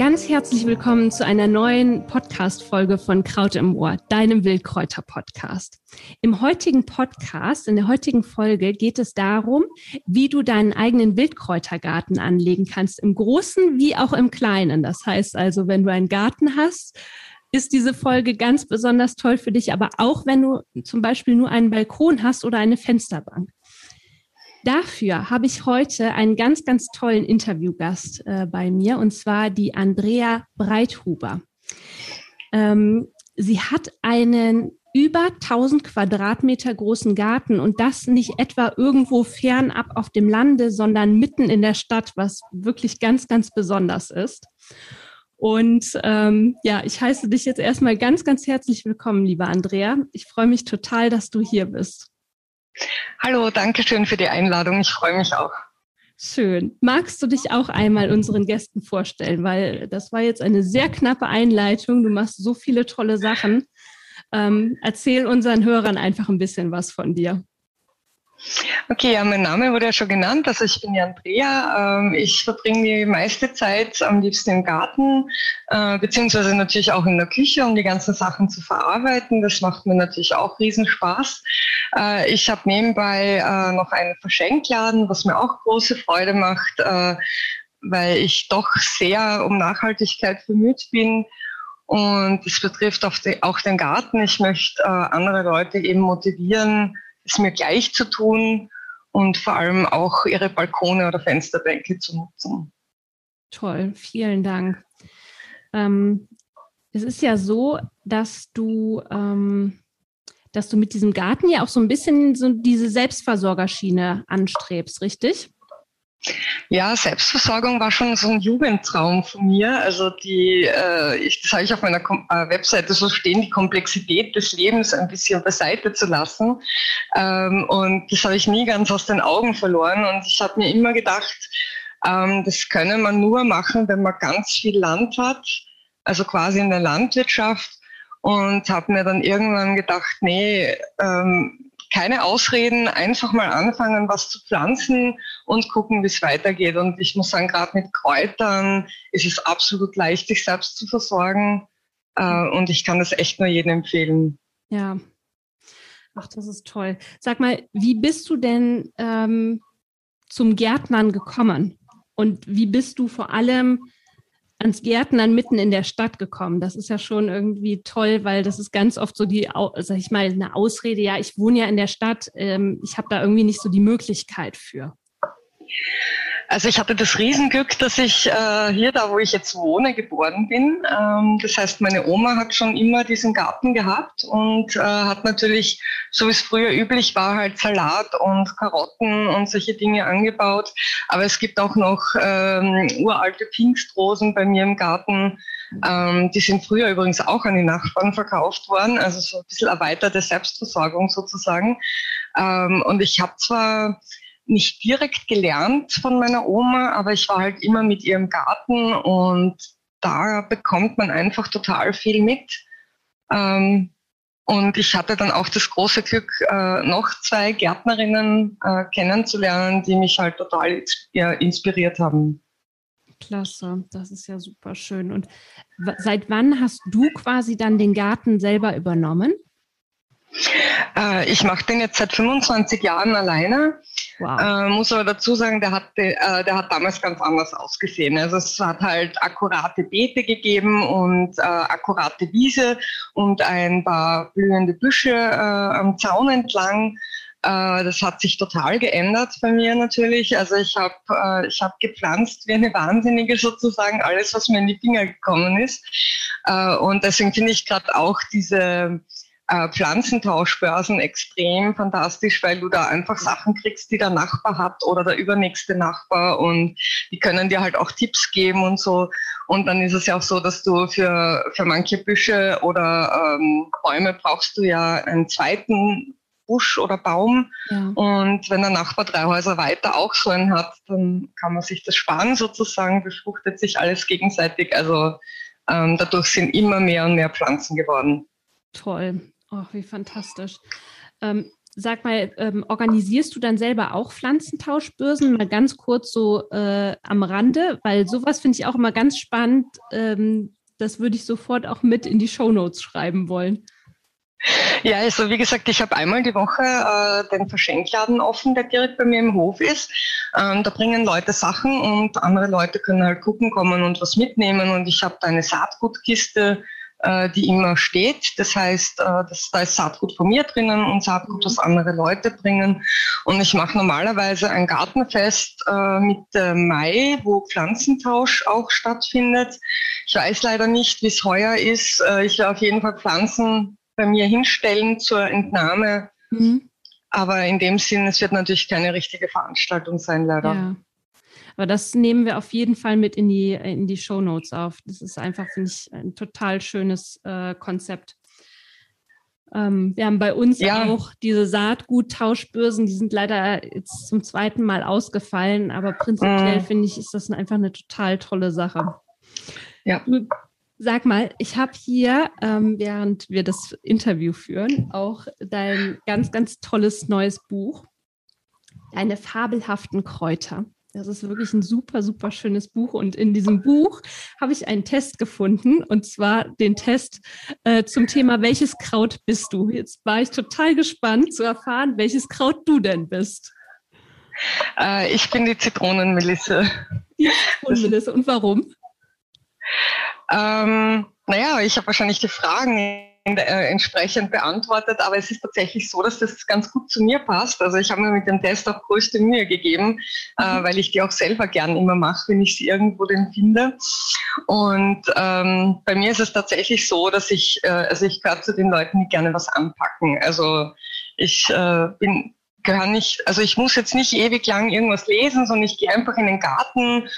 Ganz herzlich willkommen zu einer neuen Podcast-Folge von Kraut im Ohr, deinem Wildkräuter-Podcast. Im heutigen Podcast, in der heutigen Folge geht es darum, wie du deinen eigenen Wildkräutergarten anlegen kannst, im Großen wie auch im Kleinen. Das heißt also, wenn du einen Garten hast, ist diese Folge ganz besonders toll für dich, aber auch wenn du zum Beispiel nur einen Balkon hast oder eine Fensterbank. Dafür habe ich heute einen ganz, ganz tollen Interviewgast äh, bei mir, und zwar die Andrea Breithuber. Ähm, sie hat einen über 1000 Quadratmeter großen Garten und das nicht etwa irgendwo fernab auf dem Lande, sondern mitten in der Stadt, was wirklich ganz, ganz besonders ist. Und ähm, ja, ich heiße dich jetzt erstmal ganz, ganz herzlich willkommen, liebe Andrea. Ich freue mich total, dass du hier bist. Hallo, danke schön für die Einladung. Ich freue mich auch. Schön. Magst du dich auch einmal unseren Gästen vorstellen? Weil das war jetzt eine sehr knappe Einleitung. Du machst so viele tolle Sachen. Ähm, erzähl unseren Hörern einfach ein bisschen was von dir. Okay, ja, mein Name wurde ja schon genannt. Also ich bin die Andrea. Ähm, ich verbringe die meiste Zeit am liebsten im Garten, äh, beziehungsweise natürlich auch in der Küche, um die ganzen Sachen zu verarbeiten. Das macht mir natürlich auch Riesenspaß. Äh, ich habe nebenbei äh, noch einen Verschenkladen, was mir auch große Freude macht, weil ich doch sehr um Nachhaltigkeit bemüht bin. Und es betrifft auch den Garten. Ich möchte andere Leute eben motivieren, es mir gleich zu tun und vor allem auch ihre Balkone oder Fensterbänke zu nutzen. Toll, vielen Dank. Ähm, es ist ja so, dass du, ähm, dass du mit diesem Garten ja auch so ein bisschen so diese Selbstversorgerschiene anstrebst, richtig? Ja, Selbstversorgung war schon so ein Jugendtraum von mir. Also die, äh, ich, das habe ich auf meiner Kom äh, Webseite so stehen, die Komplexität des Lebens ein bisschen beiseite zu lassen. Ähm, und das habe ich nie ganz aus den Augen verloren. Und ich habe mir immer gedacht, ähm, das könne man nur machen, wenn man ganz viel Land hat, also quasi in der Landwirtschaft. Und habe mir dann irgendwann gedacht, nee, ähm, keine Ausreden, einfach mal anfangen, was zu pflanzen und gucken, wie es weitergeht. Und ich muss sagen, gerade mit Kräutern ist es absolut leicht, sich selbst zu versorgen. Äh, und ich kann das echt nur jedem empfehlen. Ja. Ach, das ist toll. Sag mal, wie bist du denn ähm, zum Gärtnern gekommen? Und wie bist du vor allem ans Gärtnern mitten in der Stadt gekommen. Das ist ja schon irgendwie toll, weil das ist ganz oft so die, sag ich mal, eine Ausrede, ja, ich wohne ja in der Stadt, ähm, ich habe da irgendwie nicht so die Möglichkeit für. Also ich hatte das Riesenglück, dass ich äh, hier, da wo ich jetzt wohne, geboren bin. Ähm, das heißt, meine Oma hat schon immer diesen Garten gehabt und äh, hat natürlich, so wie es früher üblich war, halt Salat und Karotten und solche Dinge angebaut. Aber es gibt auch noch ähm, uralte Pingstrosen bei mir im Garten. Ähm, die sind früher übrigens auch an die Nachbarn verkauft worden, also so ein bisschen erweiterte Selbstversorgung sozusagen. Ähm, und ich habe zwar nicht direkt gelernt von meiner Oma, aber ich war halt immer mit ihr im Garten und da bekommt man einfach total viel mit. Ähm, und ich hatte dann auch das große Glück, äh, noch zwei Gärtnerinnen äh, kennenzulernen, die mich halt total inspiriert haben. Klasse, das ist ja super schön. Und seit wann hast du quasi dann den Garten selber übernommen? Äh, ich mache den jetzt seit 25 Jahren alleine. Wow. Äh, muss aber dazu sagen, der hat, äh, der hat damals ganz anders ausgesehen. Also es hat halt akkurate Beete gegeben und äh, akkurate Wiese und ein paar blühende Büsche äh, am Zaun entlang. Äh, das hat sich total geändert bei mir natürlich. Also ich habe ich hab gepflanzt wie eine Wahnsinnige sozusagen alles, was mir in die Finger gekommen ist. und deswegen finde ich gerade auch diese äh, Pflanzentauschbörsen extrem fantastisch, weil du da einfach Sachen kriegst, die der Nachbar hat oder der übernächste Nachbar und die können dir halt auch Tipps geben und so. Und dann ist es ja auch so, dass du für, für manche Büsche oder ähm, Bäume brauchst du ja einen zweiten Busch oder Baum. Ja. Und wenn der Nachbar drei Häuser weiter auch so einen hat, dann kann man sich das sparen sozusagen, befruchtet sich alles gegenseitig. Also ähm, dadurch sind immer mehr und mehr Pflanzen geworden. Toll. Ach, wie fantastisch. Ähm, sag mal, ähm, organisierst du dann selber auch Pflanzentauschbörsen? Mal ganz kurz so äh, am Rande, weil sowas finde ich auch immer ganz spannend. Ähm, das würde ich sofort auch mit in die Show Notes schreiben wollen. Ja, also wie gesagt, ich habe einmal die Woche äh, den Verschenkladen offen, der direkt bei mir im Hof ist. Ähm, da bringen Leute Sachen und andere Leute können halt gucken kommen und was mitnehmen. Und ich habe da eine Saatgutkiste die immer steht. Das heißt, äh, das, da ist Saatgut von mir drinnen und Saatgut, was andere Leute bringen. Und ich mache normalerweise ein Gartenfest äh, Mitte Mai, wo Pflanzentausch auch stattfindet. Ich weiß leider nicht, wie es heuer ist. Äh, ich werde auf jeden Fall Pflanzen bei mir hinstellen zur Entnahme. Mhm. Aber in dem Sinn, es wird natürlich keine richtige Veranstaltung sein, leider. Ja. Aber das nehmen wir auf jeden Fall mit in die, in die Show Notes auf. Das ist einfach, finde ich, ein total schönes äh, Konzept. Ähm, wir haben bei uns ja. auch diese Saatguttauschbörsen, die sind leider jetzt zum zweiten Mal ausgefallen, aber prinzipiell mhm. finde ich, ist das einfach eine total tolle Sache. Ja. Sag mal, ich habe hier, ähm, während wir das Interview führen, auch dein ganz, ganz tolles neues Buch, Deine fabelhaften Kräuter. Das ist wirklich ein super, super schönes Buch. Und in diesem Buch habe ich einen Test gefunden, und zwar den Test äh, zum Thema, welches Kraut bist du? Jetzt war ich total gespannt zu erfahren, welches Kraut du denn bist. Äh, ich bin die Zitronenmelisse. Die Zitronenmelisse. Und warum? Ähm, naja, ich habe wahrscheinlich die Fragen entsprechend beantwortet, aber es ist tatsächlich so, dass das ganz gut zu mir passt. Also ich habe mir mit dem Test auch größte Mühe gegeben, äh, mhm. äh, weil ich die auch selber gern immer mache, wenn ich sie irgendwo denn finde. Und ähm, bei mir ist es tatsächlich so, dass ich, äh, also ich gehöre zu den Leuten, die gerne was anpacken. Also ich äh, bin gehöre nicht, also ich muss jetzt nicht ewig lang irgendwas lesen, sondern ich gehe einfach in den Garten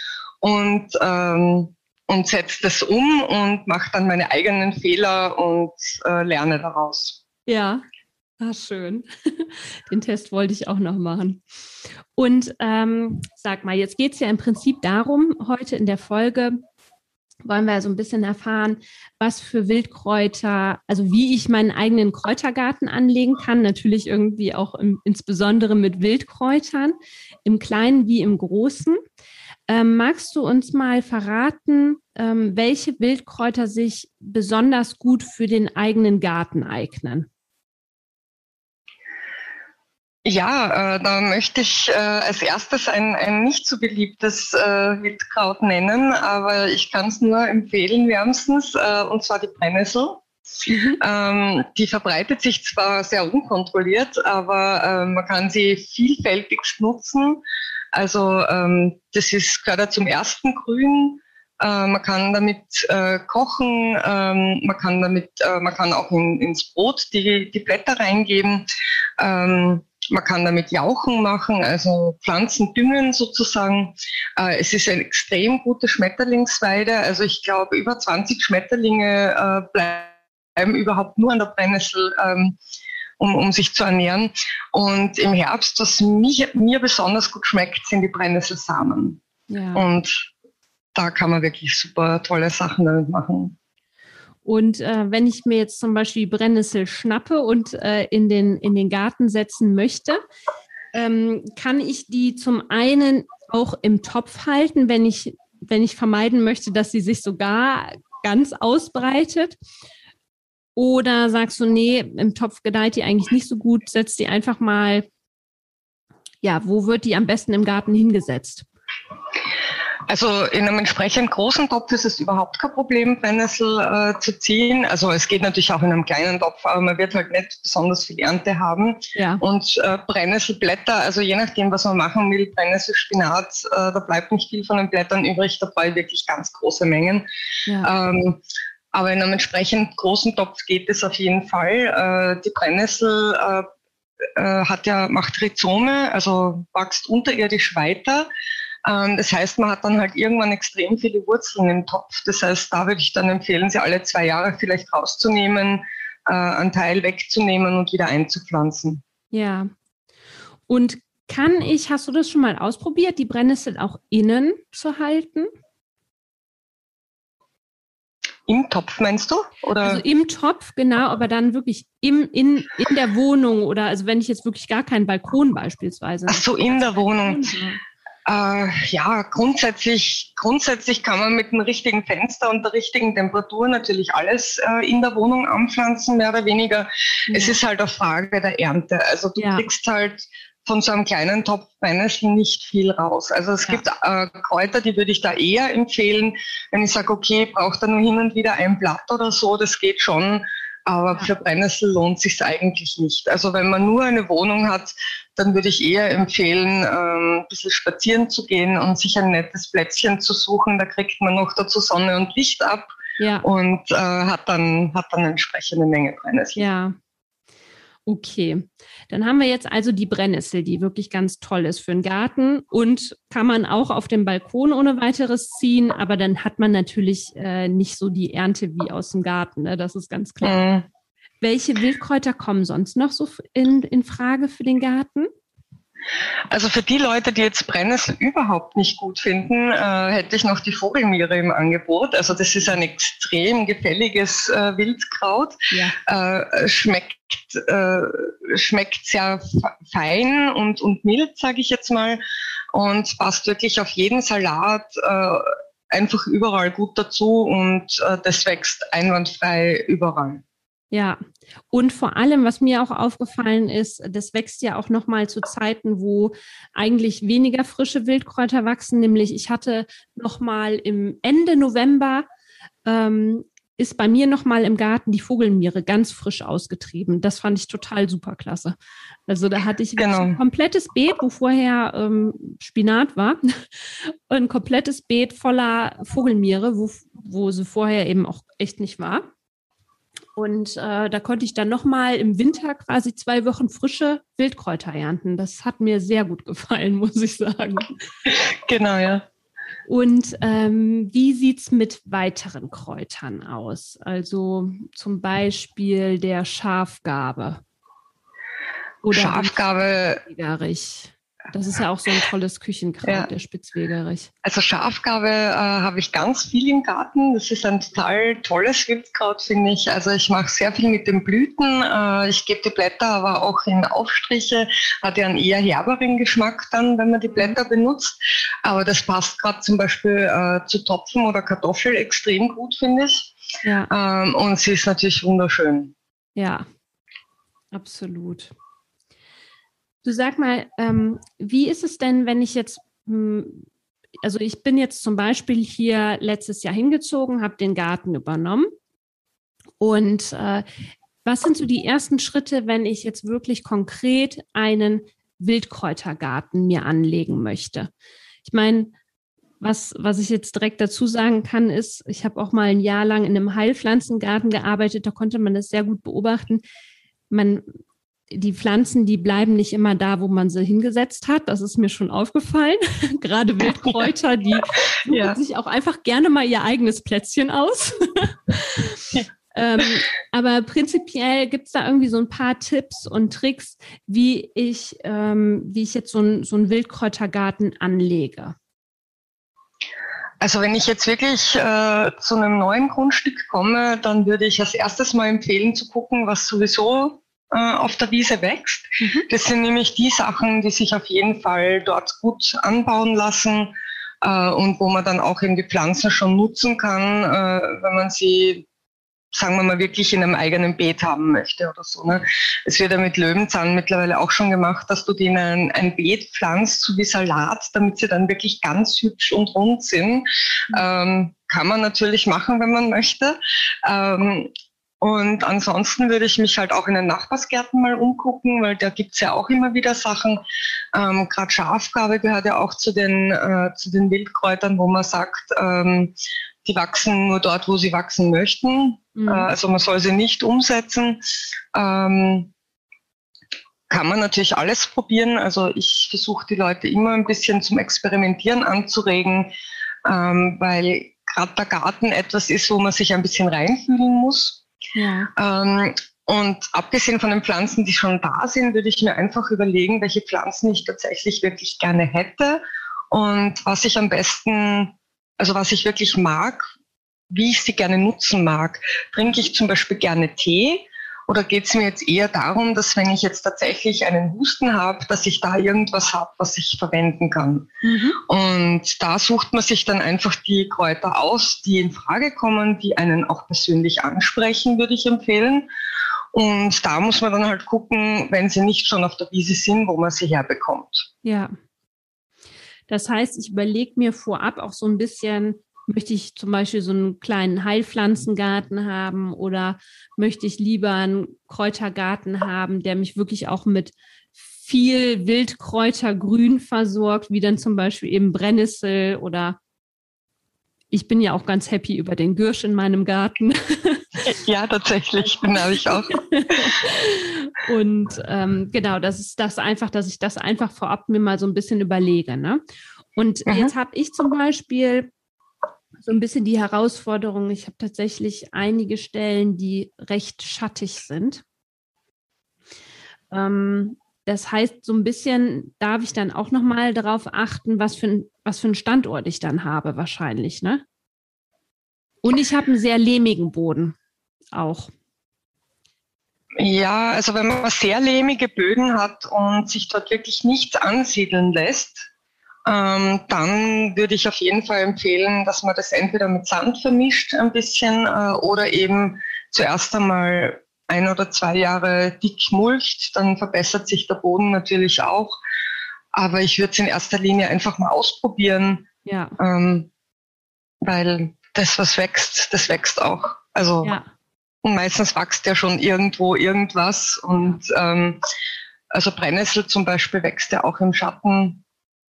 und ähm, und setze das um und mache dann meine eigenen Fehler und äh, lerne daraus. Ja, ah, schön. Den Test wollte ich auch noch machen. Und ähm, sag mal, jetzt geht es ja im Prinzip darum, heute in der Folge wollen wir so ein bisschen erfahren, was für Wildkräuter, also wie ich meinen eigenen Kräutergarten anlegen kann, natürlich irgendwie auch im, insbesondere mit Wildkräutern, im Kleinen wie im Großen. Ähm, magst du uns mal verraten, ähm, welche Wildkräuter sich besonders gut für den eigenen Garten eignen? Ja, äh, da möchte ich äh, als erstes ein, ein nicht so beliebtes äh, Wildkraut nennen, aber ich kann es nur empfehlen wärmstens, äh, und zwar die Brennnessel. Mhm. Ähm, die verbreitet sich zwar sehr unkontrolliert, aber äh, man kann sie vielfältigst nutzen. Also ähm, das ist gerade zum ersten Grün. Äh, man kann damit äh, kochen, ähm, man kann damit, äh, man kann auch in, ins Brot die, die Blätter reingeben. Ähm, man kann damit Jauchen machen, also Pflanzen düngen sozusagen. Äh, es ist eine extrem gute Schmetterlingsweide. Also ich glaube, über 20 Schmetterlinge äh, bleiben überhaupt nur an der Brennnessel. Um, um sich zu ernähren. Und im Herbst, was mich, mir besonders gut schmeckt, sind die Brennnesselsamen. Ja. Und da kann man wirklich super tolle Sachen damit machen. Und äh, wenn ich mir jetzt zum Beispiel Brennnessel schnappe und äh, in, den, in den Garten setzen möchte, ähm, kann ich die zum einen auch im Topf halten, wenn ich, wenn ich vermeiden möchte, dass sie sich sogar ganz ausbreitet. Oder sagst du, nee, im Topf gedeiht die eigentlich nicht so gut, setzt die einfach mal, ja, wo wird die am besten im Garten hingesetzt? Also in einem entsprechend großen Topf ist es überhaupt kein Problem, Brennnessel äh, zu ziehen. Also es geht natürlich auch in einem kleinen Topf, aber man wird halt nicht besonders viel Ernte haben. Ja. Und äh, Brennnesselblätter, also je nachdem, was man machen will, Brennnesselspinat, äh, da bleibt nicht viel von den Blättern übrig, da brauche ich wirklich ganz große Mengen. Ja. Ähm, aber in einem entsprechend großen Topf geht es auf jeden Fall. Äh, die Brennnessel äh, äh, hat ja, macht Rhizome, also wächst unterirdisch weiter. Ähm, das heißt, man hat dann halt irgendwann extrem viele Wurzeln im Topf. Das heißt, da würde ich dann empfehlen, sie alle zwei Jahre vielleicht rauszunehmen, einen Teil wegzunehmen und wieder einzupflanzen. Ja. Und kann ich, hast du das schon mal ausprobiert, die Brennnessel auch innen zu halten? Im Topf meinst du? Oder? Also im Topf, genau, aber dann wirklich im, in, in der Wohnung oder also wenn ich jetzt wirklich gar keinen Balkon beispielsweise. Ach so, in der Wohnung. Äh, ja, grundsätzlich, grundsätzlich kann man mit dem richtigen Fenster und der richtigen Temperatur natürlich alles äh, in der Wohnung anpflanzen, mehr oder weniger. Ja. Es ist halt eine Frage der Ernte. Also du ja. kriegst halt von so einem kleinen Topf Brennnesseln nicht viel raus. Also es ja. gibt äh, Kräuter, die würde ich da eher empfehlen, wenn ich sage, okay, braucht da nur hin und wieder ein Blatt oder so, das geht schon. Aber für Brennnessel lohnt sich eigentlich nicht. Also wenn man nur eine Wohnung hat, dann würde ich eher empfehlen, ähm, ein bisschen spazieren zu gehen und sich ein nettes Plätzchen zu suchen. Da kriegt man noch dazu Sonne und Licht ab ja. und äh, hat dann hat dann entsprechende Menge Brennnessel. Ja, Okay, dann haben wir jetzt also die Brennnessel, die wirklich ganz toll ist für den Garten und kann man auch auf dem Balkon ohne weiteres ziehen, aber dann hat man natürlich äh, nicht so die Ernte wie aus dem Garten, ne? das ist ganz klar. Mhm. Welche Wildkräuter kommen sonst noch so in, in Frage für den Garten? Also für die Leute, die jetzt Brennnessel überhaupt nicht gut finden, äh, hätte ich noch die Vogelmiere im Angebot. Also das ist ein extrem gefälliges äh, Wildkraut. Ja. Äh, schmeckt äh, schmeckt sehr fein und, und mild, sage ich jetzt mal, und passt wirklich auf jeden Salat äh, einfach überall gut dazu und äh, das wächst einwandfrei überall. Ja, und vor allem, was mir auch aufgefallen ist, das wächst ja auch nochmal zu Zeiten, wo eigentlich weniger frische Wildkräuter wachsen. Nämlich ich hatte nochmal im Ende November ähm, ist bei mir nochmal im Garten die Vogelmiere ganz frisch ausgetrieben. Das fand ich total super klasse. Also da hatte ich genau. ein komplettes Beet, wo vorher ähm, Spinat war, ein komplettes Beet voller Vogelmiere, wo, wo sie vorher eben auch echt nicht war. Und äh, da konnte ich dann nochmal im Winter quasi zwei Wochen frische Wildkräuter ernten. Das hat mir sehr gut gefallen, muss ich sagen. Genau, ja. Und ähm, wie sieht's mit weiteren Kräutern aus? Also zum Beispiel der Schafgabe. Oder Schafgabe. Das ist ja auch so ein tolles Küchenkraut, ja. der Spitzwegerich. Also Schafgabe äh, habe ich ganz viel im Garten. Das ist ein total tolles Wildkraut, finde ich. Also ich mache sehr viel mit den Blüten. Äh, ich gebe die Blätter aber auch in Aufstriche. Hat ja einen eher herberen Geschmack dann, wenn man die Blätter benutzt. Aber das passt gerade zum Beispiel äh, zu Topfen oder Kartoffel extrem gut, finde ich. Ja. Ähm, und sie ist natürlich wunderschön. Ja, absolut. Du sag mal, ähm, wie ist es denn, wenn ich jetzt, hm, also ich bin jetzt zum Beispiel hier letztes Jahr hingezogen, habe den Garten übernommen und äh, was sind so die ersten Schritte, wenn ich jetzt wirklich konkret einen Wildkräutergarten mir anlegen möchte? Ich meine, was, was ich jetzt direkt dazu sagen kann, ist, ich habe auch mal ein Jahr lang in einem Heilpflanzengarten gearbeitet, da konnte man das sehr gut beobachten. Man die Pflanzen, die bleiben nicht immer da, wo man sie hingesetzt hat. Das ist mir schon aufgefallen. Gerade Wildkräuter, die ja. sich auch einfach gerne mal ihr eigenes Plätzchen aus. ähm, aber prinzipiell gibt es da irgendwie so ein paar Tipps und Tricks, wie ich, ähm, wie ich jetzt so, ein, so einen Wildkräutergarten anlege. Also wenn ich jetzt wirklich äh, zu einem neuen Grundstück komme, dann würde ich als erstes mal empfehlen zu gucken, was sowieso äh, auf der Wiese wächst. Mhm. Das sind nämlich die Sachen, die sich auf jeden Fall dort gut anbauen lassen äh, und wo man dann auch eben die Pflanzen schon nutzen kann, äh, wenn man sie sagen wir mal, wirklich in einem eigenen Beet haben möchte oder so. Ne? Es wird ja mit Löwenzahn mittlerweile auch schon gemacht, dass du die in ein, ein Beet pflanzt, so wie Salat, damit sie dann wirklich ganz hübsch und rund sind. Mhm. Ähm, kann man natürlich machen, wenn man möchte. Ähm, und ansonsten würde ich mich halt auch in den Nachbarsgärten mal umgucken, weil da gibt's ja auch immer wieder Sachen. Ähm, Gerade Schafgabe gehört ja auch zu den, äh, zu den Wildkräutern, wo man sagt, ähm, die wachsen nur dort, wo sie wachsen möchten. Mhm. Äh, also man soll sie nicht umsetzen. Ähm, kann man natürlich alles probieren. Also ich versuche die Leute immer ein bisschen zum Experimentieren anzuregen, ähm, weil gerade der Garten etwas ist, wo man sich ein bisschen reinfühlen muss. Ja. Ähm, und abgesehen von den Pflanzen, die schon da sind, würde ich mir einfach überlegen, welche Pflanzen ich tatsächlich wirklich gerne hätte und was ich am besten, also was ich wirklich mag, wie ich sie gerne nutzen mag. Trinke ich zum Beispiel gerne Tee, oder geht es mir jetzt eher darum, dass wenn ich jetzt tatsächlich einen Husten habe, dass ich da irgendwas habe, was ich verwenden kann? Mhm. Und da sucht man sich dann einfach die Kräuter aus, die in Frage kommen, die einen auch persönlich ansprechen, würde ich empfehlen. Und da muss man dann halt gucken, wenn sie nicht schon auf der Wiese sind, wo man sie herbekommt. Ja. Das heißt, ich überlege mir vorab auch so ein bisschen, Möchte ich zum Beispiel so einen kleinen Heilpflanzengarten haben oder möchte ich lieber einen Kräutergarten haben, der mich wirklich auch mit viel Wildkräutergrün versorgt, wie dann zum Beispiel eben Brennnessel oder ich bin ja auch ganz happy über den Gürsch in meinem Garten. Ja, tatsächlich, bin ich auch. Und ähm, genau, das ist das einfach, dass ich das einfach vorab mir mal so ein bisschen überlege. Ne? Und mhm. jetzt habe ich zum Beispiel so ein bisschen die Herausforderung. Ich habe tatsächlich einige Stellen, die recht schattig sind. Ähm, das heißt, so ein bisschen darf ich dann auch noch mal darauf achten, was für, ein, was für einen Standort ich dann habe, wahrscheinlich, ne? Und ich habe einen sehr lehmigen Boden auch. Ja, also wenn man sehr lehmige Böden hat und sich dort wirklich nichts ansiedeln lässt, ähm, dann würde ich auf jeden Fall empfehlen, dass man das entweder mit Sand vermischt ein bisschen äh, oder eben zuerst einmal ein oder zwei Jahre dick mulcht, dann verbessert sich der Boden natürlich auch. Aber ich würde es in erster Linie einfach mal ausprobieren, ja. ähm, weil das, was wächst, das wächst auch. Also ja. meistens wächst ja schon irgendwo irgendwas und ähm, also Brennnessel zum Beispiel wächst ja auch im Schatten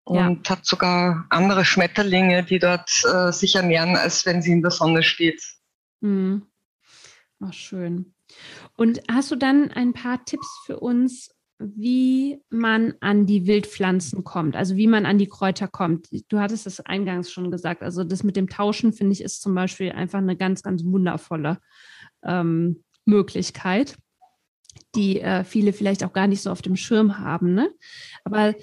und ja. hat sogar andere Schmetterlinge, die dort äh, sich ernähren, als wenn sie in der Sonne steht. Mhm. Ach, schön. Und hast du dann ein paar Tipps für uns, wie man an die Wildpflanzen kommt, also wie man an die Kräuter kommt? Du hattest es eingangs schon gesagt. Also das mit dem Tauschen, finde ich, ist zum Beispiel einfach eine ganz, ganz wundervolle ähm, Möglichkeit die äh, viele vielleicht auch gar nicht so auf dem Schirm haben. Ne? Aber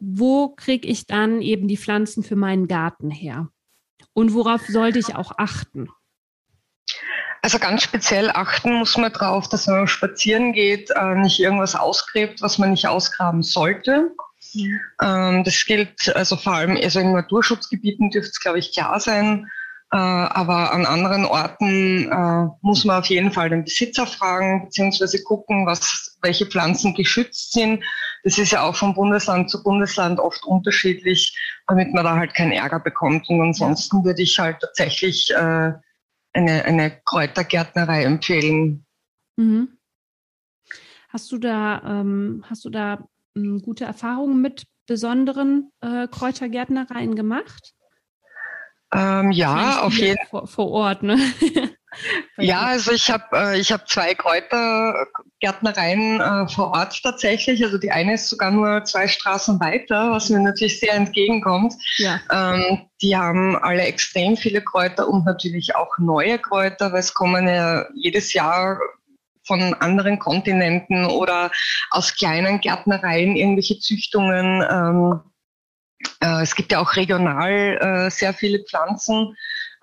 wo kriege ich dann eben die Pflanzen für meinen Garten her? Und worauf sollte ich auch achten? Also ganz speziell achten muss man darauf, dass wenn man spazieren geht, äh, nicht irgendwas ausgräbt, was man nicht ausgraben sollte. Ja. Ähm, das gilt also vor allem also in Naturschutzgebieten dürfte es, glaube ich, klar sein. Äh, aber an anderen Orten äh, muss man auf jeden Fall den Besitzer fragen, beziehungsweise gucken, was, welche Pflanzen geschützt sind. Das ist ja auch von Bundesland zu Bundesland oft unterschiedlich, damit man da halt keinen Ärger bekommt. Und ansonsten würde ich halt tatsächlich äh, eine, eine Kräutergärtnerei empfehlen. Mhm. Hast du da, ähm, hast du da ähm, gute Erfahrungen mit besonderen äh, Kräutergärtnereien gemacht? Ähm, ja, auf jeden Fall. Vor, vor, Ort, ne? ja, also ich habe äh, ich hab zwei Kräutergärtnereien äh, vor Ort tatsächlich. Also die eine ist sogar nur zwei Straßen weiter, was mir natürlich sehr entgegenkommt. Ja. Ähm, die haben alle extrem viele Kräuter und natürlich auch neue Kräuter, weil es kommen ja jedes Jahr von anderen Kontinenten oder aus kleinen Gärtnereien irgendwelche Züchtungen. Ähm, äh, es gibt ja auch regional äh, sehr viele Pflanzen,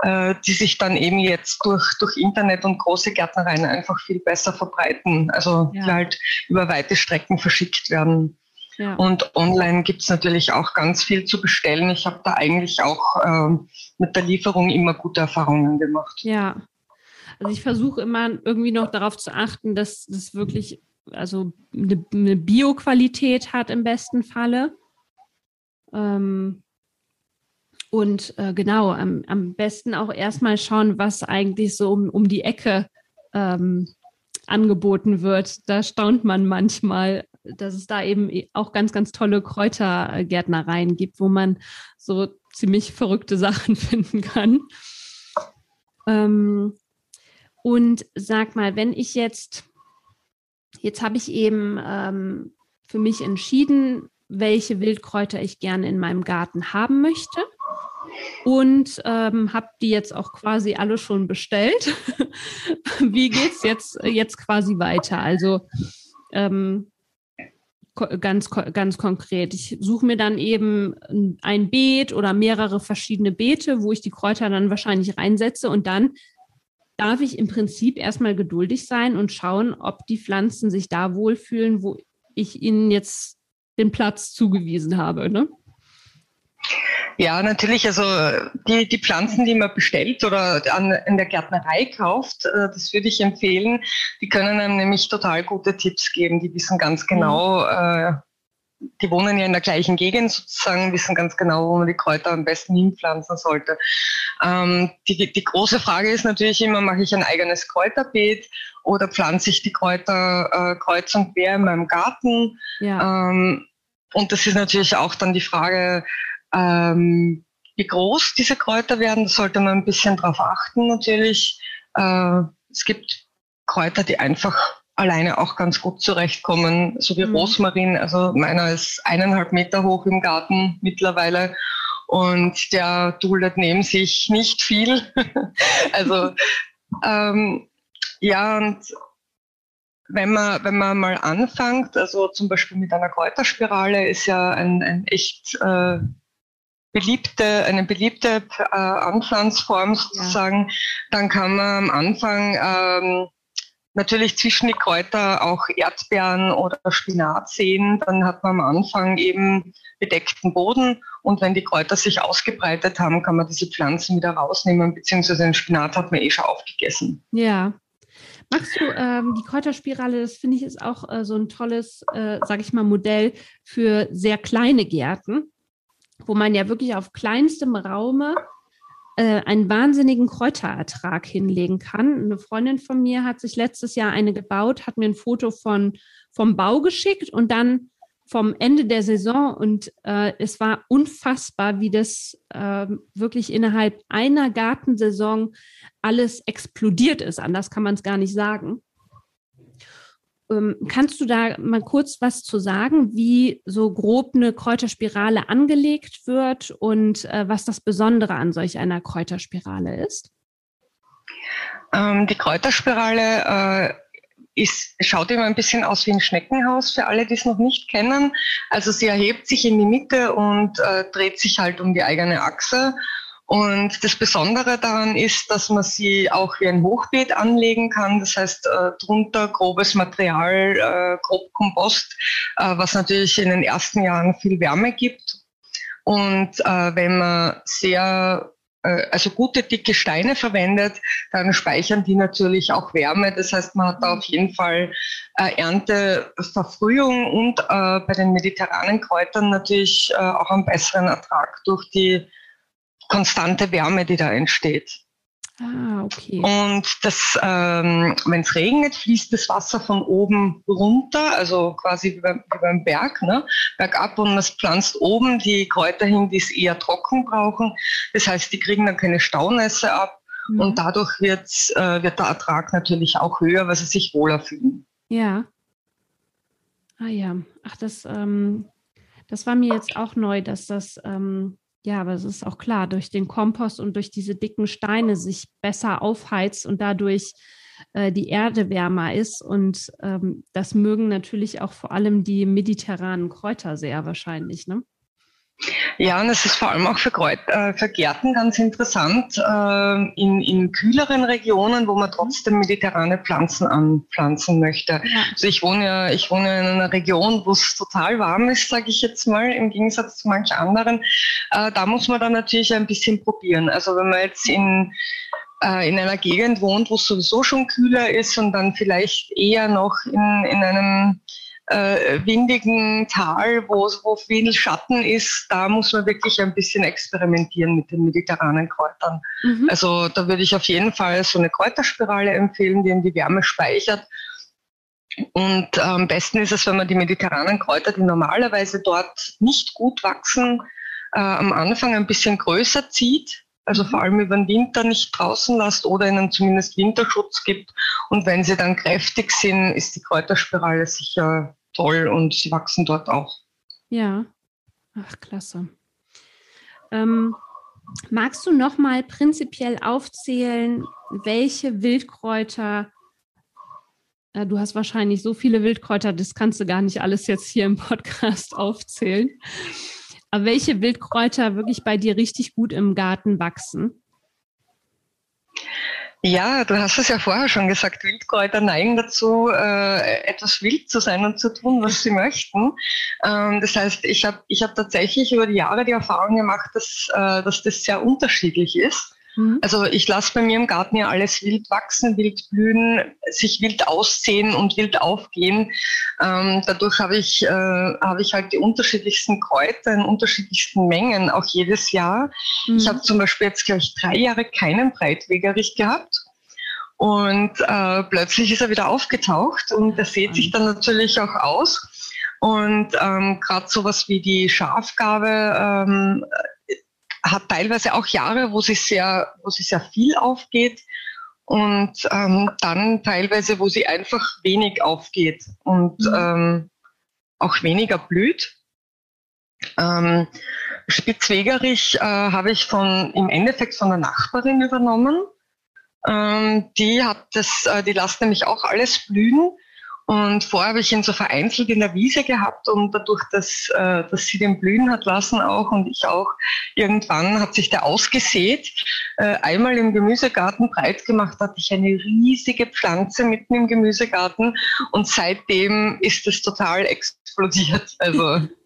äh, die sich dann eben jetzt durch, durch Internet und große Gärtnereien einfach viel besser verbreiten, also ja. die halt über weite Strecken verschickt werden. Ja. Und online gibt es natürlich auch ganz viel zu bestellen. Ich habe da eigentlich auch ähm, mit der Lieferung immer gute Erfahrungen gemacht. Ja, also ich versuche immer irgendwie noch darauf zu achten, dass das wirklich also eine, eine Bio-Qualität hat im besten Falle. Ähm, und äh, genau, am, am besten auch erstmal schauen, was eigentlich so um, um die Ecke ähm, angeboten wird. Da staunt man manchmal, dass es da eben auch ganz, ganz tolle Kräutergärtnereien gibt, wo man so ziemlich verrückte Sachen finden kann. Ähm, und sag mal, wenn ich jetzt, jetzt habe ich eben ähm, für mich entschieden, welche Wildkräuter ich gerne in meinem Garten haben möchte. Und ähm, habe die jetzt auch quasi alle schon bestellt. Wie geht es jetzt, jetzt quasi weiter? Also ähm, ganz, ganz konkret. Ich suche mir dann eben ein Beet oder mehrere verschiedene Beete, wo ich die Kräuter dann wahrscheinlich reinsetze und dann darf ich im Prinzip erstmal geduldig sein und schauen, ob die Pflanzen sich da wohlfühlen, wo ich ihnen jetzt den Platz zugewiesen habe. Ne? Ja, natürlich. Also die, die Pflanzen, die man bestellt oder an, in der Gärtnerei kauft, äh, das würde ich empfehlen. Die können einem nämlich total gute Tipps geben. Die wissen ganz genau, mhm. äh, die wohnen ja in der gleichen Gegend sozusagen, wissen ganz genau, wo man die Kräuter am besten hinpflanzen sollte. Ähm, die, die große Frage ist natürlich immer, mache ich ein eigenes Kräuterbeet oder pflanze ich die Kräuter äh, kreuz und quer in meinem Garten? Ja. Ähm, und das ist natürlich auch dann die Frage, ähm, wie groß diese Kräuter werden, da sollte man ein bisschen drauf achten natürlich. Äh, es gibt Kräuter, die einfach alleine auch ganz gut zurechtkommen, so wie mhm. Rosmarin. Also meiner ist eineinhalb Meter hoch im Garten mittlerweile und der duldet neben sich nicht viel. also ähm, ja, und wenn man, wenn man mal anfängt, also zum Beispiel mit einer Kräuterspirale, ist ja ein, ein echt äh, beliebte, eine beliebte äh, Anpflanzform sozusagen, ja. dann kann man am Anfang ähm, natürlich zwischen die Kräuter auch Erdbeeren oder Spinat sehen. Dann hat man am Anfang eben bedeckten Boden und wenn die Kräuter sich ausgebreitet haben, kann man diese Pflanzen wieder rausnehmen, beziehungsweise den Spinat hat man eh schon aufgegessen. Ja. Magst du ähm, die Kräuterspirale, das finde ich ist auch äh, so ein tolles, äh, sage ich mal, Modell für sehr kleine Gärten wo man ja wirklich auf kleinstem Raume äh, einen wahnsinnigen Kräuterertrag hinlegen kann. Eine Freundin von mir hat sich letztes Jahr eine gebaut, hat mir ein Foto von, vom Bau geschickt und dann vom Ende der Saison und äh, es war unfassbar, wie das äh, wirklich innerhalb einer Gartensaison alles explodiert ist. Anders kann man es gar nicht sagen. Ähm, kannst du da mal kurz was zu sagen, wie so grob eine Kräuterspirale angelegt wird und äh, was das Besondere an solch einer Kräuterspirale ist? Ähm, die Kräuterspirale äh, ist, schaut immer ein bisschen aus wie ein Schneckenhaus für alle, die es noch nicht kennen. Also sie erhebt sich in die Mitte und äh, dreht sich halt um die eigene Achse und das Besondere daran ist, dass man sie auch wie ein Hochbeet anlegen kann. Das heißt, äh, drunter grobes Material, äh, grob Kompost, äh, was natürlich in den ersten Jahren viel Wärme gibt. Und äh, wenn man sehr, also gute dicke Steine verwendet, dann speichern die natürlich auch Wärme. Das heißt, man hat da auf jeden Fall äh, Ernteverfrühung und bei den mediterranen Kräutern natürlich auch einen besseren Ertrag durch die konstante Wärme, die da entsteht. Ah, okay. Und das, ähm, wenn es regnet, fließt das Wasser von oben runter, also quasi wie beim, wie beim Berg, ne? bergab und man pflanzt oben die Kräuter hin, die es eher trocken brauchen. Das heißt, die kriegen dann keine Staunässe ab mhm. und dadurch wird, äh, wird der Ertrag natürlich auch höher, weil sie sich wohler fühlen. Ja. Ah ja, ach, das, ähm, das war mir jetzt auch neu, dass das ähm, ja, aber es ist auch klar, durch den Kompost und durch diese dicken Steine sich besser aufheizt und dadurch äh, die Erde wärmer ist. Und ähm, das mögen natürlich auch vor allem die mediterranen Kräuter sehr wahrscheinlich, ne? Ja, und es ist vor allem auch für, Kräut, äh, für Gärten ganz interessant, äh, in, in kühleren Regionen, wo man trotzdem mediterrane Pflanzen anpflanzen möchte. Ja. Also ich wohne ja, ich wohne in einer Region, wo es total warm ist, sage ich jetzt mal, im Gegensatz zu manch anderen. Äh, da muss man dann natürlich ein bisschen probieren. Also wenn man jetzt in äh, in einer Gegend wohnt, wo es sowieso schon kühler ist und dann vielleicht eher noch in, in einem äh, windigen Tal, wo, wo viel Schatten ist, da muss man wirklich ein bisschen experimentieren mit den mediterranen Kräutern. Mhm. Also da würde ich auf jeden Fall so eine Kräuterspirale empfehlen, die in die Wärme speichert. Und äh, am besten ist es, wenn man die mediterranen Kräuter, die normalerweise dort nicht gut wachsen, äh, am Anfang ein bisschen größer zieht Also vor allem über den Winter nicht draußen lasst oder ihnen zumindest Winterschutz gibt. Und wenn sie dann kräftig sind, ist die Kräuterspirale sicher toll und sie wachsen dort auch. Ja, ach klasse. Ähm, magst du noch mal prinzipiell aufzählen, welche Wildkräuter Du hast wahrscheinlich so viele Wildkräuter, das kannst du gar nicht alles jetzt hier im Podcast aufzählen. Aber welche Wildkräuter wirklich bei dir richtig gut im Garten wachsen? Ja, du hast es ja vorher schon gesagt, Wildkräuter neigen dazu, äh, etwas wild zu sein und zu tun, was sie möchten. Ähm, das heißt, ich habe ich hab tatsächlich über die Jahre die Erfahrung gemacht, dass, äh, dass das sehr unterschiedlich ist. Mhm. Also ich lasse bei mir im Garten ja alles wild wachsen, wild blühen, sich wild aussehen und wild aufgehen. Ähm, dadurch habe ich, äh, hab ich halt die unterschiedlichsten Kräuter in unterschiedlichsten Mengen, auch jedes Jahr. Mhm. Ich habe zum Beispiel jetzt gleich drei Jahre keinen Breitwegerich gehabt. Und äh, plötzlich ist er wieder aufgetaucht und der sieht sich dann natürlich auch aus. Und ähm, gerade sowas wie die Schafgabe ähm, hat teilweise auch Jahre, wo sie sehr, wo sie sehr viel aufgeht und ähm, dann teilweise, wo sie einfach wenig aufgeht und mhm. ähm, auch weniger blüht. Ähm, Spitzwegerich äh, habe ich von im Endeffekt von der Nachbarin übernommen. Ähm, die hat das, äh, die lässt nämlich auch alles blühen und vorher habe ich ihn so vereinzelt in der Wiese gehabt und dadurch, dass, äh, dass sie den blühen hat lassen auch und ich auch, irgendwann hat sich der ausgesät. Äh, einmal im Gemüsegarten breit gemacht, hatte ich eine riesige Pflanze mitten im Gemüsegarten und seitdem ist es total explodiert. Also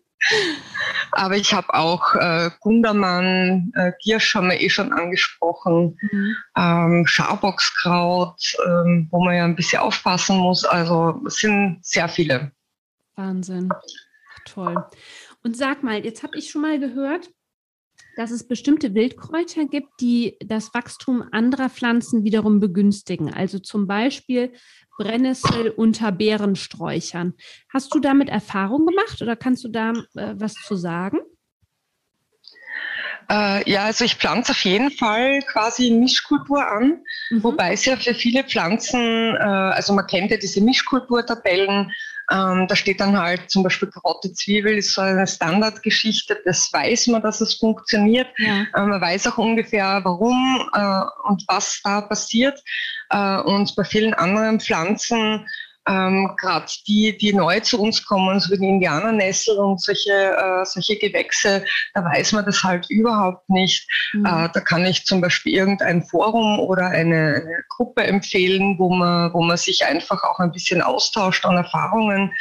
aber ich habe auch äh, Gundermann, äh, Giersch haben wir eh schon angesprochen, mhm. ähm, Schaboxkraut, ähm, wo man ja ein bisschen aufpassen muss. Also es sind sehr viele. Wahnsinn. Toll. Und sag mal, jetzt habe ich schon mal gehört, dass es bestimmte Wildkräuter gibt, die das Wachstum anderer Pflanzen wiederum begünstigen. Also zum Beispiel Brennnessel unter Beerensträuchern. Hast du damit Erfahrung gemacht oder kannst du da äh, was zu sagen? Äh, ja, also ich pflanze auf jeden Fall quasi Mischkultur an, mhm. wobei es ja für viele Pflanzen, äh, also man kennt ja diese Mischkulturtabellen, ähm, da steht dann halt zum Beispiel Karotte, Zwiebel ist so eine Standardgeschichte, das weiß man, dass es funktioniert. Ja. Äh, man weiß auch ungefähr, warum äh, und was da passiert. Äh, und bei vielen anderen Pflanzen ähm, gerade die, die neu zu uns kommen, so wie die Indianernessel und solche, äh, solche Gewächse, da weiß man das halt überhaupt nicht. Mhm. Äh, da kann ich zum Beispiel irgendein Forum oder eine, eine, Gruppe empfehlen, wo man, wo man sich einfach auch ein bisschen austauscht an Erfahrungen.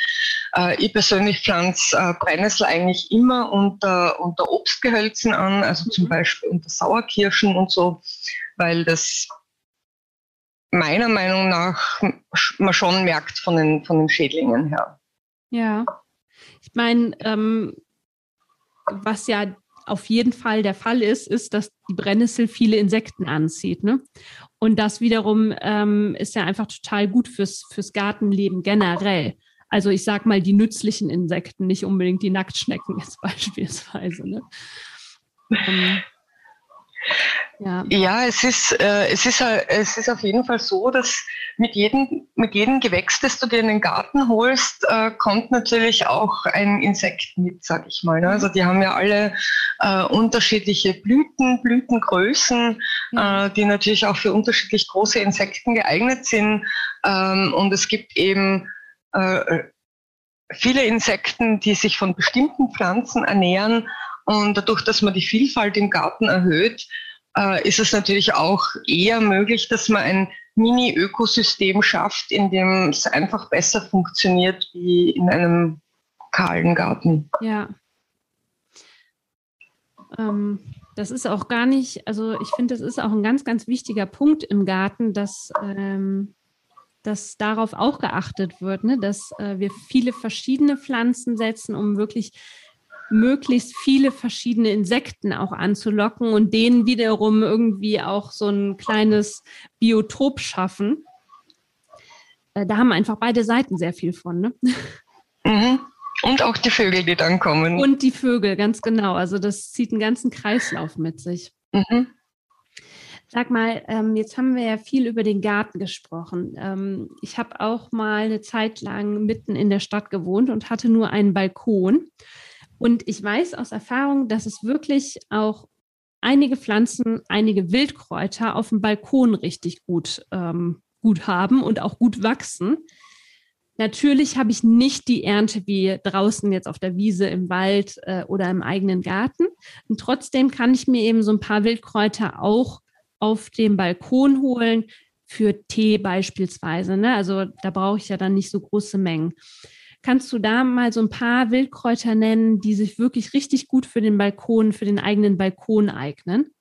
Äh, ich persönlich pflanze äh, Brennnessel eigentlich immer unter, unter Obstgehölzen an, also mhm. zum Beispiel unter Sauerkirschen und so, weil das meiner Meinung nach man schon merkt von den, von den Schädlingen her. Ja, ich meine, ähm, was ja auf jeden Fall der Fall ist, ist, dass die Brennnessel viele Insekten anzieht. Ne? Und das wiederum ähm, ist ja einfach total gut fürs, fürs Gartenleben generell. Also ich sag mal die nützlichen Insekten, nicht unbedingt die Nacktschnecken jetzt beispielsweise. Ne? Ähm, ja, ja es, ist, äh, es, ist, äh, es ist auf jeden Fall so, dass mit jedem, mit jedem Gewächs, das du dir in den Garten holst, äh, kommt natürlich auch ein Insekt mit, sag ich mal. Ne? Also die haben ja alle äh, unterschiedliche Blüten, Blütengrößen, mhm. die natürlich auch für unterschiedlich große Insekten geeignet sind. Ähm, und es gibt eben äh, viele Insekten, die sich von bestimmten Pflanzen ernähren. Und dadurch, dass man die Vielfalt im Garten erhöht, äh, ist es natürlich auch eher möglich, dass man ein Mini-Ökosystem schafft, in dem es einfach besser funktioniert wie in einem kahlen Garten. Ja. Ähm, das ist auch gar nicht, also ich finde, das ist auch ein ganz, ganz wichtiger Punkt im Garten, dass, ähm, dass darauf auch geachtet wird, ne? dass äh, wir viele verschiedene Pflanzen setzen, um wirklich möglichst viele verschiedene Insekten auch anzulocken und denen wiederum irgendwie auch so ein kleines Biotop schaffen. Äh, da haben einfach beide Seiten sehr viel von. Ne? Mhm. Und auch die Vögel, die dann kommen. Und die Vögel, ganz genau. Also das zieht einen ganzen Kreislauf mit sich. Mhm. Sag mal, ähm, jetzt haben wir ja viel über den Garten gesprochen. Ähm, ich habe auch mal eine Zeit lang mitten in der Stadt gewohnt und hatte nur einen Balkon. Und ich weiß aus Erfahrung, dass es wirklich auch einige Pflanzen, einige Wildkräuter auf dem Balkon richtig gut, ähm, gut haben und auch gut wachsen. Natürlich habe ich nicht die Ernte wie draußen jetzt auf der Wiese, im Wald äh, oder im eigenen Garten. Und trotzdem kann ich mir eben so ein paar Wildkräuter auch auf dem Balkon holen für Tee beispielsweise. Ne? Also da brauche ich ja dann nicht so große Mengen. Kannst du da mal so ein paar Wildkräuter nennen, die sich wirklich richtig gut für den Balkon, für den eigenen Balkon eignen?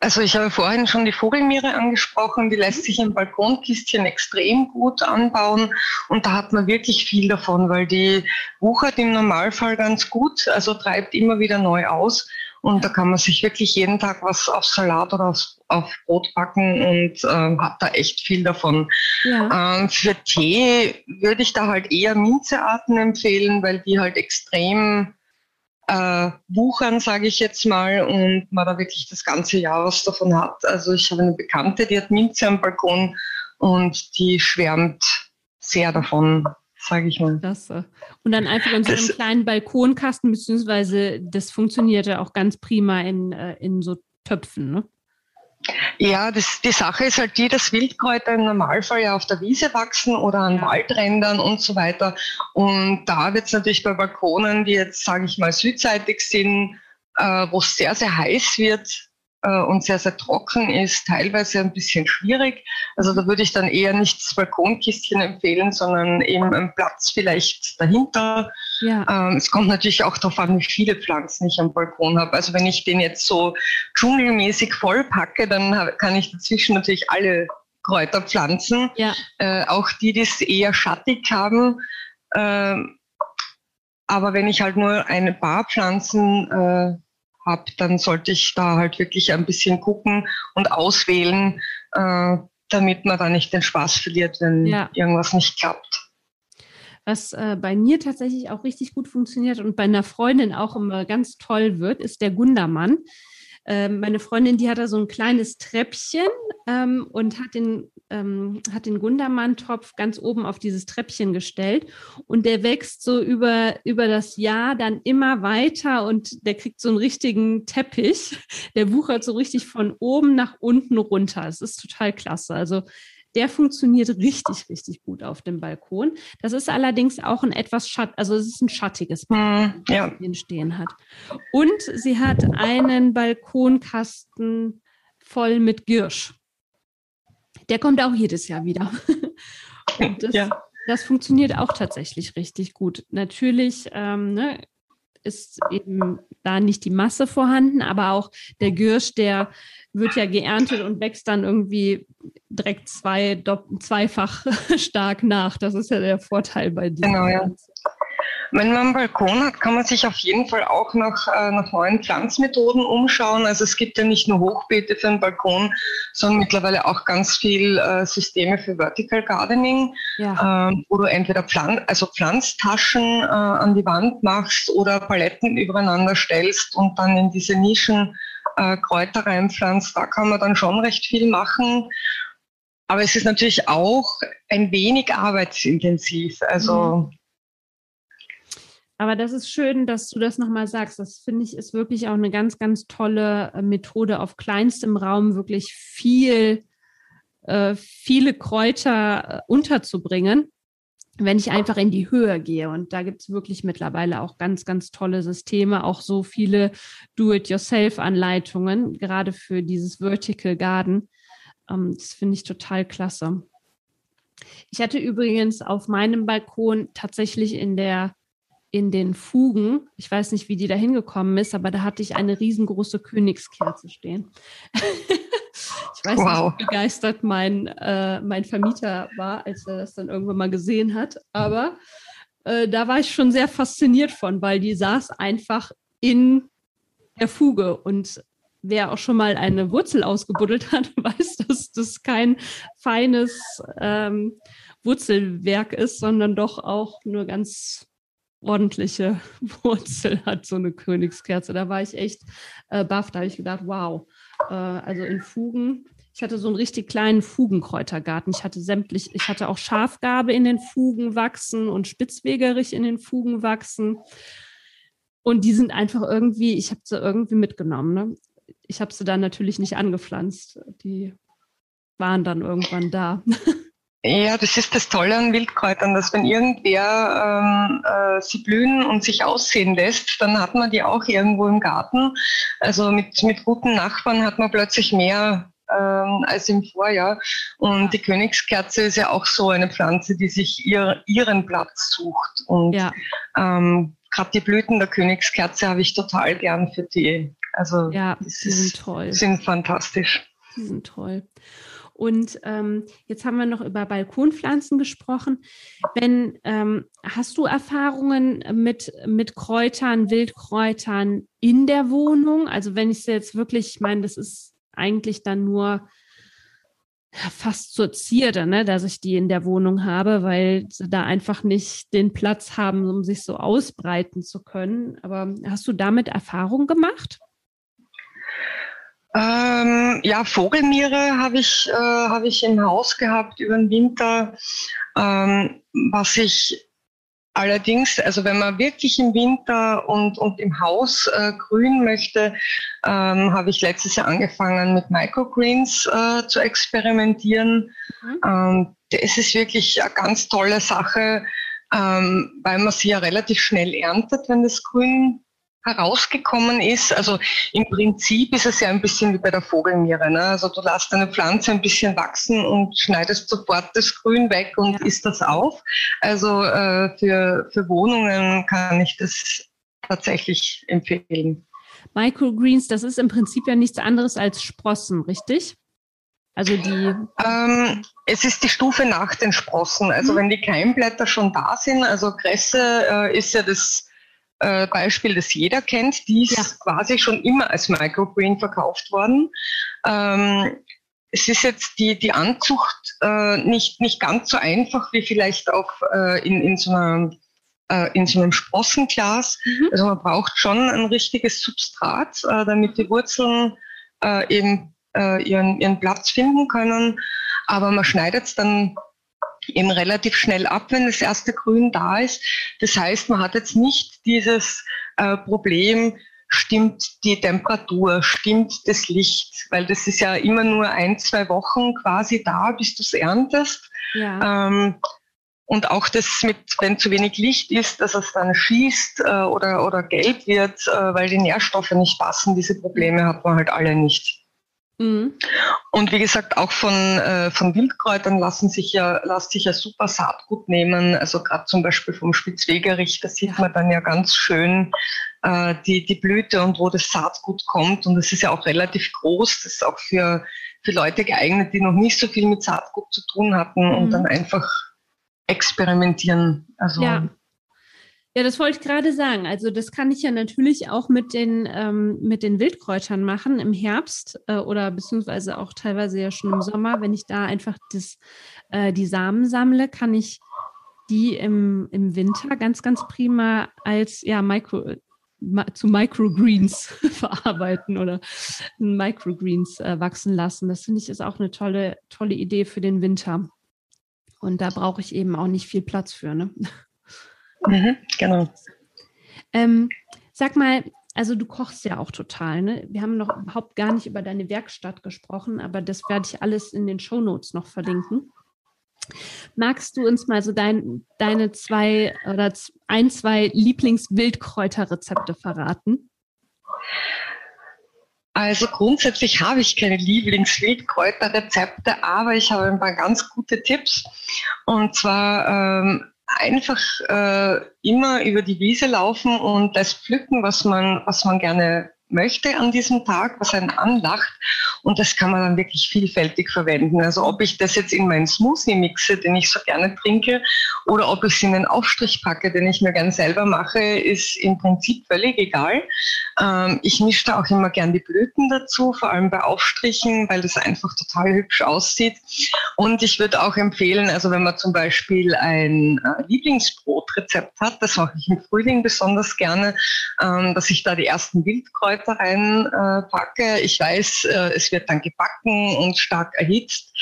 Also ich habe vorhin schon die Vogelmiere angesprochen, die lässt sich im Balkonkistchen extrem gut anbauen. Und da hat man wirklich viel davon, weil die wuchert im Normalfall ganz gut, also treibt immer wieder neu aus. Und da kann man sich wirklich jeden Tag was auf Salat oder auf, auf Brot backen und äh, hat da echt viel davon. Ja. Ähm, für Tee würde ich da halt eher Minzearten empfehlen, weil die halt extrem äh, wuchern, sage ich jetzt mal, und man da wirklich das ganze Jahr was davon hat. Also ich habe eine Bekannte, die hat Minze am Balkon und die schwärmt sehr davon sage ich mal. Klasse. Und dann einfach in so einem das, kleinen Balkonkasten, beziehungsweise das funktioniert ja auch ganz prima in, äh, in so Töpfen, ne? Ja, das, die Sache ist halt die, dass Wildkräuter im Normalfall ja auf der Wiese wachsen oder an. Waldrändern und so weiter. Und da wird es natürlich bei Balkonen, die jetzt, sage ich mal, südseitig sind, äh, wo es sehr, sehr heiß wird, und sehr, sehr trocken ist, teilweise ein bisschen schwierig. Also da würde ich dann eher nicht das Balkonkistchen empfehlen, sondern eben einen Platz vielleicht dahinter. Ja. Ähm, es kommt natürlich auch darauf an, wie viele Pflanzen ich am Balkon habe. Also wenn ich den jetzt so dschungelmäßig vollpacke, dann kann ich dazwischen natürlich alle Kräuter pflanzen. Ja. Äh, auch die, die es eher schattig haben. Äh, aber wenn ich halt nur ein paar Pflanzen äh, habe, dann sollte ich da halt wirklich ein bisschen gucken und auswählen, äh, damit man da nicht den Spaß verliert, wenn ja. irgendwas nicht klappt. Was äh, bei mir tatsächlich auch richtig gut funktioniert und bei einer Freundin auch immer ganz toll wird, ist der Gundermann. Ähm, meine Freundin, die hat da so ein kleines Treppchen ähm, und hat den, ähm, hat den Gundermann-Topf ganz oben auf dieses Treppchen gestellt. Und der wächst so über, über das Jahr dann immer weiter und der kriegt so einen richtigen Teppich. Der wuchert so richtig von oben nach unten runter. Es ist total klasse. Also der funktioniert richtig, richtig gut auf dem Balkon. Das ist allerdings auch ein etwas schatt, also es ist ein schattiges Balkon, hm, ja. den stehen hat. Und sie hat einen Balkonkasten voll mit Girsch. Der kommt auch jedes Jahr wieder. Und das, ja. das funktioniert auch tatsächlich richtig gut. Natürlich ähm, ne, ist eben da nicht die Masse vorhanden, aber auch der Girsch, der wird ja geerntet und wächst dann irgendwie direkt zwei, zweifach stark nach. Das ist ja der Vorteil bei dir. Genau, ja. Wenn man einen Balkon hat, kann man sich auf jeden Fall auch nach, äh, nach neuen Pflanzmethoden umschauen. Also es gibt ja nicht nur Hochbeete für einen Balkon, sondern mittlerweile auch ganz viel äh, Systeme für Vertical Gardening, ja. äh, wo du entweder Pflanz, also Pflanztaschen äh, an die Wand machst oder Paletten übereinander stellst und dann in diese Nischen Kräuter reinpflanzt. Da kann man dann schon recht viel machen. Aber es ist natürlich auch ein wenig arbeitsintensiv. Also mhm. Aber das ist schön, dass du das nochmal sagst. Das finde ich ist wirklich auch eine ganz, ganz tolle äh, Methode, auf kleinstem Raum wirklich viel, äh, viele Kräuter äh, unterzubringen, wenn ich einfach in die Höhe gehe. Und da gibt es wirklich mittlerweile auch ganz, ganz tolle Systeme, auch so viele Do-it-yourself-Anleitungen, gerade für dieses Vertical Garden. Ähm, das finde ich total klasse. Ich hatte übrigens auf meinem Balkon tatsächlich in der in den Fugen, ich weiß nicht, wie die da hingekommen ist, aber da hatte ich eine riesengroße Königskerze stehen. ich weiß wow. nicht, wie begeistert mein, äh, mein Vermieter war, als er das dann irgendwann mal gesehen hat. Aber äh, da war ich schon sehr fasziniert von, weil die saß einfach in der Fuge und wer auch schon mal eine Wurzel ausgebuddelt hat, weiß, dass das kein feines ähm, Wurzelwerk ist, sondern doch auch nur ganz ordentliche Wurzel hat, so eine Königskerze. Da war ich echt äh, baff. Da habe ich gedacht, wow, äh, also in Fugen. Ich hatte so einen richtig kleinen Fugenkräutergarten. Ich hatte sämtlich, ich hatte auch Schafgarbe in den Fugen wachsen und Spitzwegerich in den Fugen wachsen. Und die sind einfach irgendwie, ich habe sie irgendwie mitgenommen. Ne? Ich habe sie dann natürlich nicht angepflanzt. Die waren dann irgendwann da. Ja, das ist das Tolle an Wildkräutern, dass wenn irgendwer ähm, äh, sie blühen und sich aussehen lässt, dann hat man die auch irgendwo im Garten. Also mit, mit guten Nachbarn hat man plötzlich mehr ähm, als im Vorjahr. Und die Königskerze ist ja auch so eine Pflanze, die sich ihr, ihren Platz sucht. Und ja. ähm, gerade die Blüten der Königskerze habe ich total gern für die. Also ja, die sind toll. Sind fantastisch. Die sind toll. Und ähm, jetzt haben wir noch über Balkonpflanzen gesprochen. Wenn ähm, hast du Erfahrungen mit, mit Kräutern, Wildkräutern in der Wohnung? Also wenn ich es jetzt wirklich, ich meine, das ist eigentlich dann nur fast zur Zierde, ne, dass ich die in der Wohnung habe, weil sie da einfach nicht den Platz haben, um sich so ausbreiten zu können. Aber hast du damit Erfahrung gemacht? Ähm, ja, Vogelmiere habe ich, äh, hab ich im Haus gehabt über den Winter. Ähm, was ich allerdings, also wenn man wirklich im Winter und, und im Haus äh, grün möchte, ähm, habe ich letztes Jahr angefangen mit Microgreens äh, zu experimentieren. Mhm. Ähm, das ist wirklich eine ganz tolle Sache, ähm, weil man sie ja relativ schnell erntet, wenn das Grün herausgekommen ist. Also im Prinzip ist es ja ein bisschen wie bei der Vogelmiere. Ne? Also du lässt eine Pflanze ein bisschen wachsen und schneidest sofort das Grün weg und isst das auf. Also äh, für, für Wohnungen kann ich das tatsächlich empfehlen. Microgreens, das ist im Prinzip ja nichts anderes als Sprossen, richtig? Also die. Ähm, es ist die Stufe nach den Sprossen. Also mhm. wenn die Keimblätter schon da sind, also Kresse äh, ist ja das äh, Beispiel, das jeder kennt, die ist ja. quasi schon immer als Microgreen verkauft worden. Ähm, es ist jetzt die, die Anzucht äh, nicht, nicht ganz so einfach wie vielleicht auch äh, in, in, so einer, äh, in so einem Sprossenglas. Mhm. Also man braucht schon ein richtiges Substrat, äh, damit die Wurzeln eben ihren, ihren Platz finden können. Aber man schneidet es dann eben relativ schnell ab, wenn das erste Grün da ist. Das heißt, man hat jetzt nicht dieses äh, Problem, stimmt die Temperatur, stimmt das Licht, weil das ist ja immer nur ein, zwei Wochen quasi da, bis du es erntest. Ja. Ähm, und auch das mit, wenn zu wenig Licht ist, dass es dann schießt äh, oder, oder gelb wird, äh, weil die Nährstoffe nicht passen, diese Probleme hat man halt alle nicht. Mhm. Und wie gesagt, auch von, äh, von Wildkräutern lassen sich ja, lässt sich ja super Saatgut nehmen. Also gerade zum Beispiel vom Spitzwegerich, da sieht man dann ja ganz schön äh, die, die Blüte und wo das Saatgut kommt. Und es ist ja auch relativ groß. Das ist auch für, für Leute geeignet, die noch nicht so viel mit Saatgut zu tun hatten mhm. und dann einfach experimentieren. Also ja. Ja, das wollte ich gerade sagen. Also das kann ich ja natürlich auch mit den, ähm, mit den Wildkräutern machen im Herbst äh, oder beziehungsweise auch teilweise ja schon im Sommer. Wenn ich da einfach das, äh, die Samen sammle, kann ich die im, im Winter ganz, ganz prima als ja, Micro, zu Microgreens verarbeiten oder Microgreens äh, wachsen lassen. Das finde ich ist auch eine tolle, tolle Idee für den Winter. Und da brauche ich eben auch nicht viel Platz für. Ne? Mhm, genau. Ähm, sag mal, also du kochst ja auch total, ne? Wir haben noch überhaupt gar nicht über deine Werkstatt gesprochen, aber das werde ich alles in den Show Notes noch verlinken. Magst du uns mal so dein, deine zwei oder ein, zwei Lieblingswildkräuterrezepte verraten? Also grundsätzlich habe ich keine Lieblingswildkräuterrezepte, aber ich habe ein paar ganz gute Tipps. Und zwar ähm, einfach äh, immer über die Wiese laufen und das pflücken, was man, was man gerne möchte an diesem Tag, was einen anlacht. Und das kann man dann wirklich vielfältig verwenden. Also ob ich das jetzt in meinen Smoothie mixe, den ich so gerne trinke, oder ob ich es in einen Aufstrich packe, den ich mir gern selber mache, ist im Prinzip völlig egal. Ähm, ich mische da auch immer gern die Blüten dazu, vor allem bei Aufstrichen, weil das einfach total hübsch aussieht. Und ich würde auch empfehlen, also wenn man zum Beispiel ein äh, Lieblingsbrotrezept hat, das mache ich im Frühling besonders gerne, ähm, dass ich da die ersten Wildkräuter Wildkräuter reinpacke. Ich weiß, äh, es wird dann gebacken und stark erhitzt,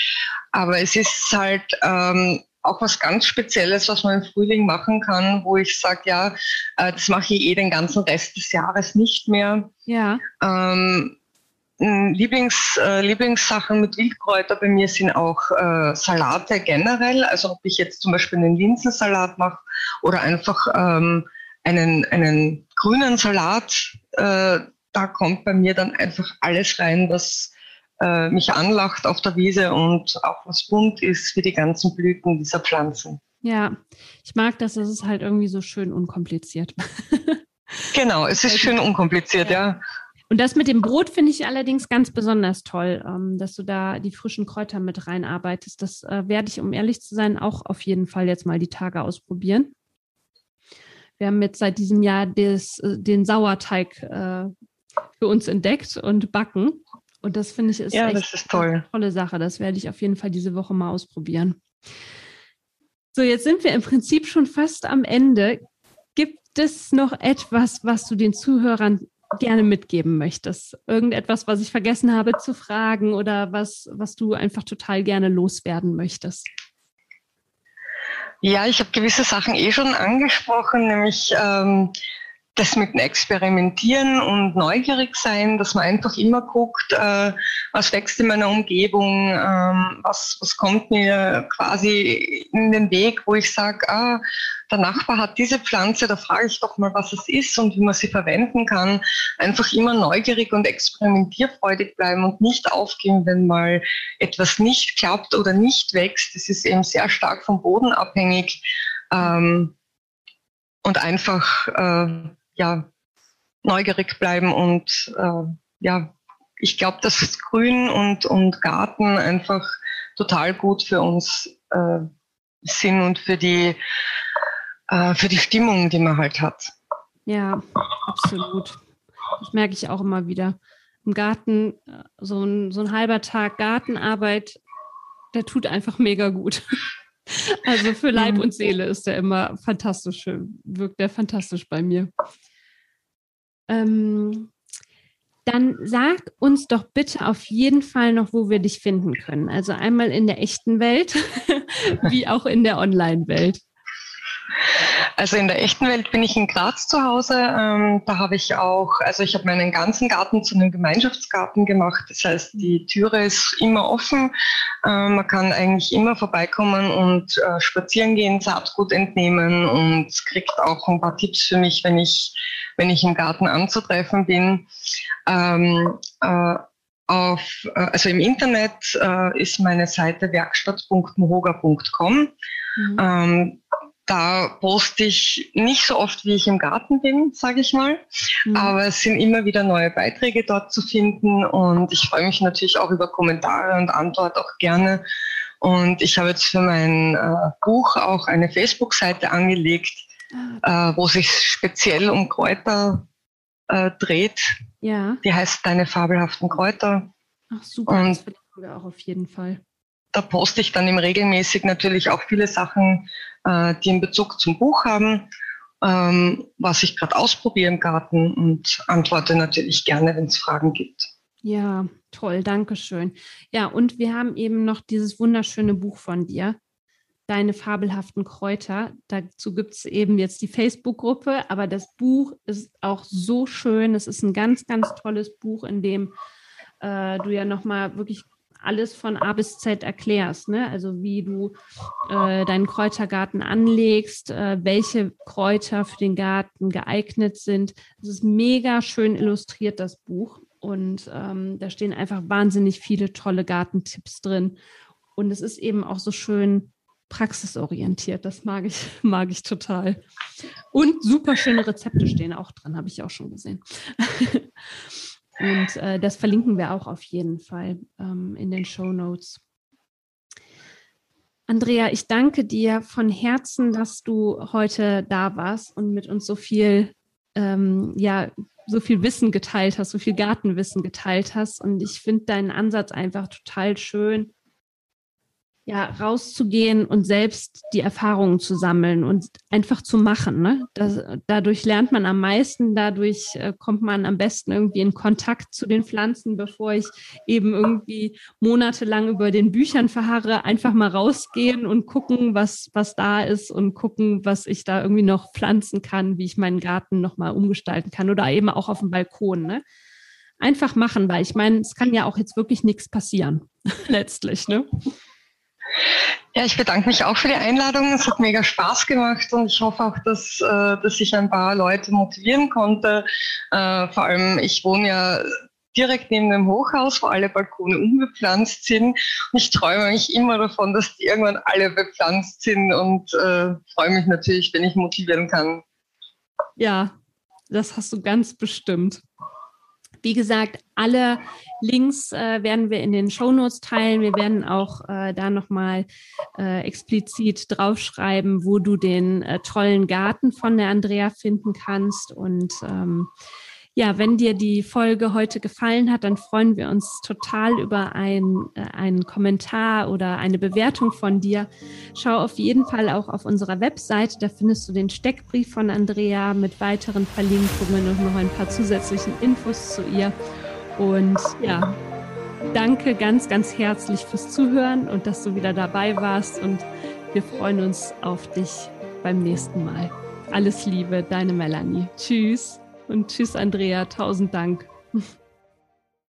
aber es ist halt ähm, auch was ganz Spezielles, was man im Frühling machen kann, wo ich sage, ja, äh, das mache ich eh den ganzen Rest des Jahres nicht mehr. Ja. Ähm, Lieblings, äh, Lieblingssachen mit Wildkräuter bei mir sind auch äh, Salate generell. Also ob ich jetzt zum Beispiel einen Linsensalat mache oder einfach ähm, einen, einen grünen Salat, äh, da kommt bei mir dann einfach alles rein, was äh, mich anlacht auf der Wiese und auch was bunt ist wie die ganzen Blüten dieser Pflanzen. Ja, ich mag das, es ist halt irgendwie so schön unkompliziert. genau, es ist schön unkompliziert, ja. ja. Und das mit dem Brot finde ich allerdings ganz besonders toll, ähm, dass du da die frischen Kräuter mit reinarbeitest. Das äh, werde ich, um ehrlich zu sein, auch auf jeden Fall jetzt mal die Tage ausprobieren. Wir haben jetzt seit diesem Jahr des, äh, den Sauerteig äh, für uns entdeckt und backen. Und das finde ich ist, ja, echt ist eine tolle Sache. Das werde ich auf jeden Fall diese Woche mal ausprobieren. So, jetzt sind wir im Prinzip schon fast am Ende. Gibt es noch etwas, was du den Zuhörern gerne mitgeben möchtest? Irgendetwas, was ich vergessen habe zu fragen oder was, was du einfach total gerne loswerden möchtest? Ja, ich habe gewisse Sachen eh schon angesprochen, nämlich ähm, das mit dem Experimentieren und neugierig sein, dass man einfach immer guckt, äh, was wächst in meiner Umgebung, ähm, was, was kommt mir quasi in den Weg, wo ich sage, ah, der Nachbar hat diese Pflanze, da frage ich doch mal, was es ist und wie man sie verwenden kann. Einfach immer neugierig und experimentierfreudig bleiben und nicht aufgeben, wenn mal etwas nicht klappt oder nicht wächst. Das ist eben sehr stark vom Boden abhängig. Ähm, und einfach äh, ja, neugierig bleiben und äh, ja, ich glaube, dass Grün und, und Garten einfach total gut für uns äh, sind und für die, äh, für die Stimmung, die man halt hat. Ja, absolut. Das merke ich auch immer wieder. Im Garten, äh, so ein, so ein halber Tag Gartenarbeit, der tut einfach mega gut. Also für Leib und Seele ist der immer fantastisch, wirkt der fantastisch bei mir. Ähm, dann sag uns doch bitte auf jeden Fall noch, wo wir dich finden können. Also einmal in der echten Welt, wie auch in der Online-Welt. Also in der echten Welt bin ich in Graz zu Hause. Ähm, da habe ich auch, also ich habe meinen ganzen Garten zu einem Gemeinschaftsgarten gemacht. Das heißt, die Türe ist immer offen. Ähm, man kann eigentlich immer vorbeikommen und äh, spazieren gehen, Saatgut entnehmen und kriegt auch ein paar Tipps für mich, wenn ich, wenn ich im Garten anzutreffen bin. Ähm, äh, auf, äh, also im Internet äh, ist meine Seite werkstatt.mohoga.com. Mhm. Ähm, da poste ich nicht so oft, wie ich im Garten bin, sage ich mal. Mhm. Aber es sind immer wieder neue Beiträge dort zu finden und ich freue mich natürlich auch über Kommentare und antworte auch gerne. Und ich habe jetzt für mein äh, Buch auch eine Facebook-Seite angelegt, ah. äh, wo sich speziell um Kräuter äh, dreht. Ja. Die heißt Deine fabelhaften Kräuter. Ach super, und das verlinken wir auch auf jeden Fall. Da poste ich dann im regelmäßig natürlich auch viele Sachen äh, die einen Bezug zum Buch haben, ähm, was ich gerade ausprobiere im Garten und antworte natürlich gerne, wenn es Fragen gibt. Ja, toll, danke schön. Ja, und wir haben eben noch dieses wunderschöne Buch von dir, Deine fabelhaften Kräuter. Dazu gibt es eben jetzt die Facebook-Gruppe, aber das Buch ist auch so schön. Es ist ein ganz, ganz tolles Buch, in dem äh, du ja nochmal wirklich alles von A bis Z erklärst, ne? Also wie du äh, deinen Kräutergarten anlegst, äh, welche Kräuter für den Garten geeignet sind. Es ist mega schön illustriert, das Buch. Und ähm, da stehen einfach wahnsinnig viele tolle Gartentipps drin. Und es ist eben auch so schön praxisorientiert. Das mag ich, mag ich total. Und super schöne Rezepte stehen auch drin, habe ich auch schon gesehen. Und äh, das verlinken wir auch auf jeden Fall ähm, in den Show Notes. Andrea, ich danke dir von Herzen, dass du heute da warst und mit uns so viel, ähm, ja, so viel Wissen geteilt hast, so viel Gartenwissen geteilt hast. Und ich finde deinen Ansatz einfach total schön, ja, rauszugehen und selbst die Erfahrungen zu sammeln und einfach zu machen. Ne? Das, dadurch lernt man am meisten, dadurch äh, kommt man am besten irgendwie in Kontakt zu den Pflanzen, bevor ich eben irgendwie monatelang über den Büchern verharre, einfach mal rausgehen und gucken, was, was da ist und gucken, was ich da irgendwie noch pflanzen kann, wie ich meinen Garten nochmal umgestalten kann oder eben auch auf dem Balkon. Ne? Einfach machen, weil ich meine, es kann ja auch jetzt wirklich nichts passieren, letztlich. Ne? Ja, ich bedanke mich auch für die Einladung. Es hat mega Spaß gemacht und ich hoffe auch, dass, äh, dass ich ein paar Leute motivieren konnte. Äh, vor allem, ich wohne ja direkt neben dem Hochhaus, wo alle Balkone unbepflanzt sind. Und ich träume mich immer davon, dass die irgendwann alle bepflanzt sind und äh, freue mich natürlich, wenn ich motivieren kann. Ja, das hast du ganz bestimmt. Wie gesagt, alle Links äh, werden wir in den Shownotes teilen. Wir werden auch äh, da nochmal äh, explizit draufschreiben, wo du den äh, tollen Garten von der Andrea finden kannst. Und ähm, ja, wenn dir die Folge heute gefallen hat, dann freuen wir uns total über ein, äh, einen Kommentar oder eine Bewertung von dir. Schau auf jeden Fall auch auf unserer Webseite, da findest du den Steckbrief von Andrea mit weiteren Verlinkungen und noch ein paar zusätzlichen Infos zu ihr. Und ja, danke ganz, ganz herzlich fürs Zuhören und dass du wieder dabei warst und wir freuen uns auf dich beim nächsten Mal. Alles Liebe, deine Melanie. Tschüss. Und tschüss, Andrea. Tausend Dank.